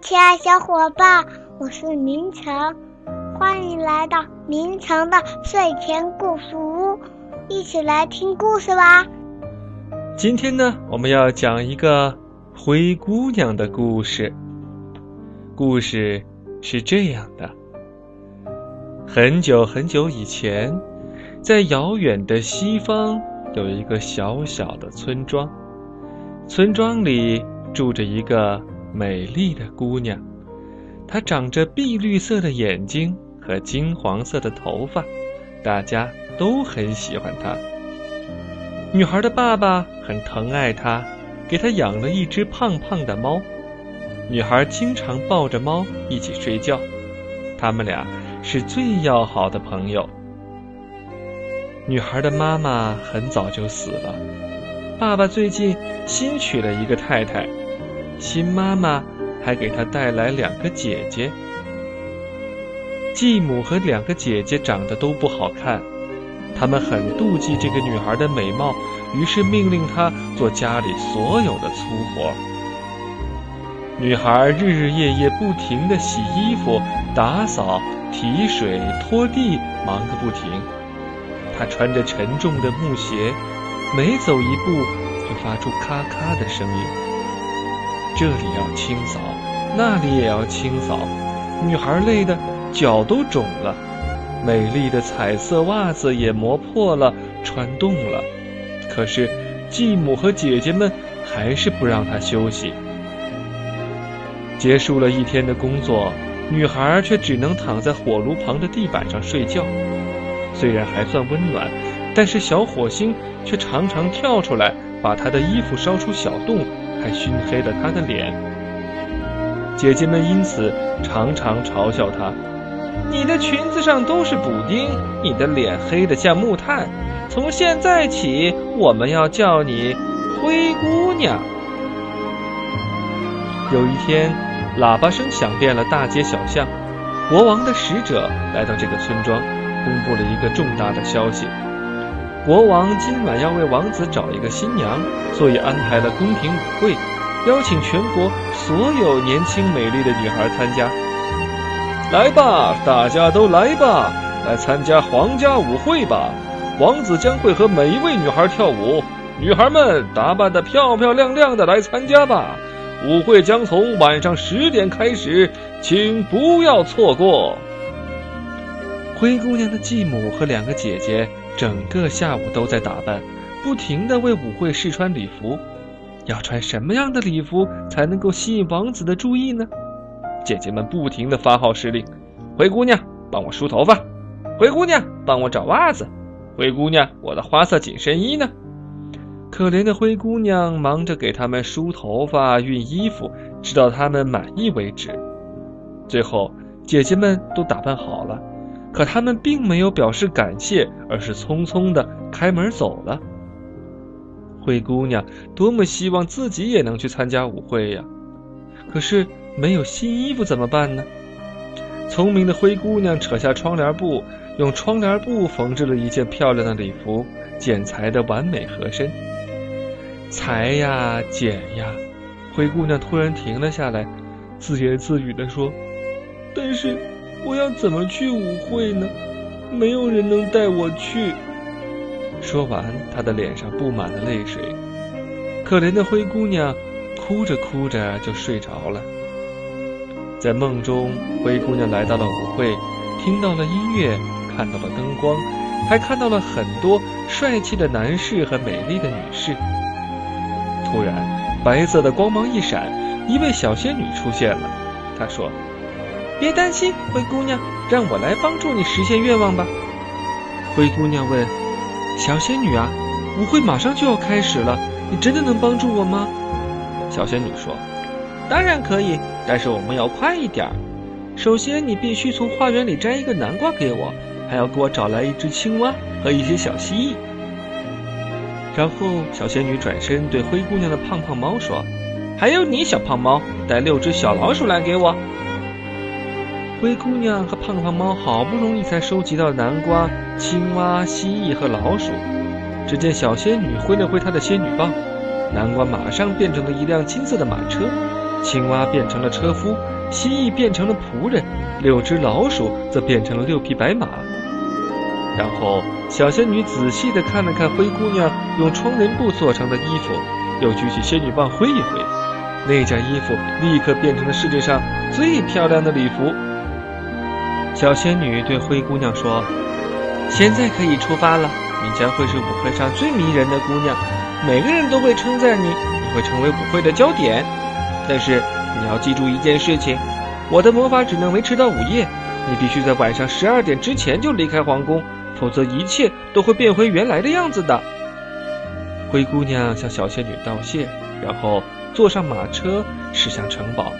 亲爱小伙伴，我是明成，欢迎来到明成的睡前故事屋，一起来听故事吧。今天呢，我们要讲一个灰姑娘的故事。故事是这样的：很久很久以前，在遥远的西方，有一个小小的村庄，村庄里住着一个。美丽的姑娘，她长着碧绿色的眼睛和金黄色的头发，大家都很喜欢她。女孩的爸爸很疼爱她，给她养了一只胖胖的猫。女孩经常抱着猫一起睡觉，他们俩是最要好的朋友。女孩的妈妈很早就死了，爸爸最近新娶了一个太太。新妈妈还给她带来两个姐姐，继母和两个姐姐长得都不好看，他们很妒忌这个女孩的美貌，于是命令她做家里所有的粗活。女孩日日夜夜不停地洗衣服、打扫、提水、拖地，忙个不停。她穿着沉重的木鞋，每走一步就发出咔咔的声音。这里要清扫，那里也要清扫，女孩累得脚都肿了，美丽的彩色袜子也磨破了，穿洞了。可是继母和姐姐们还是不让她休息。结束了一天的工作，女孩却只能躺在火炉旁的地板上睡觉。虽然还算温暖，但是小火星却常常跳出来，把她的衣服烧出小洞。还熏黑了她的脸，姐姐们因此常常嘲笑她：“你的裙子上都是补丁，你的脸黑得像木炭。从现在起，我们要叫你灰姑娘。”有一天，喇叭声响遍了大街小巷，国王的使者来到这个村庄，公布了一个重大的消息。国王今晚要为王子找一个新娘，所以安排了宫廷舞会，邀请全国所有年轻美丽的女孩参加。来吧，大家都来吧，来参加皇家舞会吧！王子将会和每一位女孩跳舞，女孩们打扮得漂漂亮亮的来参加吧。舞会将从晚上十点开始，请不要错过。灰姑娘的继母和两个姐姐。整个下午都在打扮，不停地为舞会试穿礼服。要穿什么样的礼服才能够吸引王子的注意呢？姐姐们不停地发号施令：“灰姑娘，帮我梳头发；灰姑娘，帮我找袜子；灰姑娘，我的花色紧身衣呢？”可怜的灰姑娘忙着给他们梳头发、熨衣服，直到他们满意为止。最后，姐姐们都打扮好了。可他们并没有表示感谢，而是匆匆的开门走了。灰姑娘多么希望自己也能去参加舞会呀！可是没有新衣服怎么办呢？聪明的灰姑娘扯下窗帘布，用窗帘布缝制了一件漂亮的礼服，剪裁的完美合身。裁呀，剪呀，灰姑娘突然停了下来，自言自语地说：“但是……”我要怎么去舞会呢？没有人能带我去。说完，她的脸上布满了泪水。可怜的灰姑娘，哭着哭着就睡着了。在梦中，灰姑娘来到了舞会，听到了音乐，看到了灯光，还看到了很多帅气的男士和美丽的女士。突然，白色的光芒一闪，一位小仙女出现了。她说。别担心，灰姑娘，让我来帮助你实现愿望吧。灰姑娘问：“小仙女啊，舞会马上就要开始了，你真的能帮助我吗？”小仙女说：“当然可以，但是我们要快一点。首先，你必须从花园里摘一个南瓜给我，还要给我找来一只青蛙和一些小蜥蜴。”然后，小仙女转身对灰姑娘的胖胖猫说：“还有你，小胖猫，带六只小老鼠来给我。”灰姑娘和胖胖猫好不容易才收集到南瓜、青蛙、蜥蜴和老鼠。只见小仙女挥了挥她的仙女棒，南瓜马上变成了一辆金色的马车，青蛙变成了车夫，蜥蜴变成了仆人，六只老鼠则变成了六匹白马。然后，小仙女仔细地看了看灰姑娘用窗帘布做成的衣服，又举起仙女棒挥一挥，那件衣服立刻变成了世界上最漂亮的礼服。小仙女对灰姑娘说：“现在可以出发了，你将会是舞会上最迷人的姑娘，每个人都会称赞你，你会成为舞会的焦点。但是你要记住一件事情，我的魔法只能维持到午夜，你必须在晚上十二点之前就离开皇宫。”否则，一切都会变回原来的样子的。灰姑娘向小仙女道谢，然后坐上马车驶向城堡。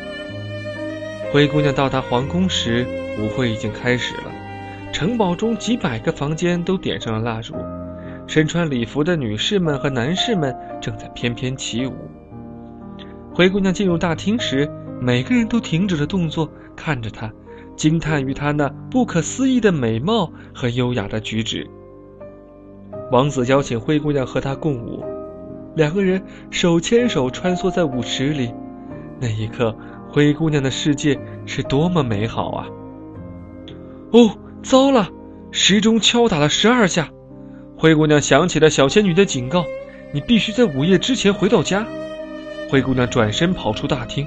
灰姑娘到达皇宫时，舞会已经开始了。城堡中几百个房间都点上了蜡烛，身穿礼服的女士们和男士们正在翩翩起舞。灰姑娘进入大厅时，每个人都停止了动作，看着她。惊叹于她那不可思议的美貌和优雅的举止。王子邀请灰姑娘和他共舞，两个人手牵手穿梭在舞池里。那一刻，灰姑娘的世界是多么美好啊！哦，糟了，时钟敲打了十二下。灰姑娘想起了小仙女的警告：“你必须在午夜之前回到家。”灰姑娘转身跑出大厅。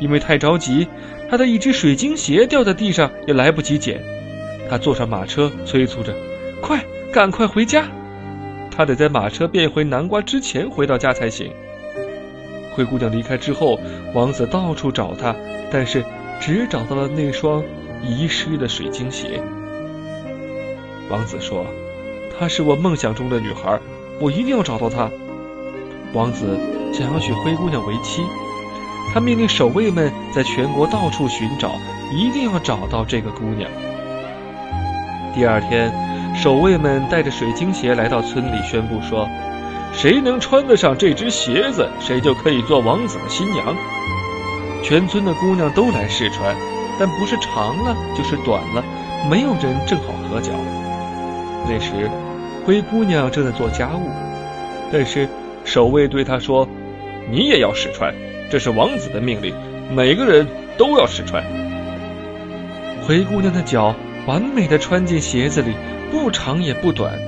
因为太着急，她的一只水晶鞋掉在地上，也来不及捡。她坐上马车，催促着：“快，赶快回家！”她得在马车变回南瓜之前回到家才行。灰姑娘离开之后，王子到处找她，但是只找到了那双遗失的水晶鞋。王子说：“她是我梦想中的女孩，我一定要找到她。”王子想要娶灰姑娘为妻。他命令守卫们在全国到处寻找，一定要找到这个姑娘。第二天，守卫们带着水晶鞋来到村里，宣布说：“谁能穿得上这只鞋子，谁就可以做王子的新娘。”全村的姑娘都来试穿，但不是长了就是短了，没有人正好合脚。那时，灰姑娘正在做家务，但是守卫对她说：“你也要试穿。”这是王子的命令，每个人都要试穿。灰姑娘的脚完美的穿进鞋子里，不长也不短。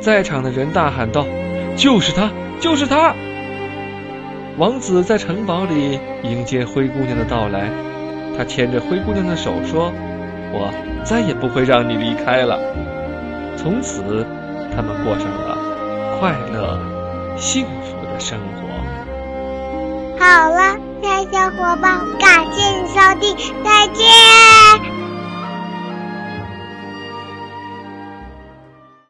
在场的人大喊道：“就是他，就是他！”王子在城堡里迎接灰姑娘的到来，他牵着灰姑娘的手说：“我再也不会让你离开了。”从此，他们过上了快乐、幸福的生活。好了，亲爱小伙伴，感谢你收听再见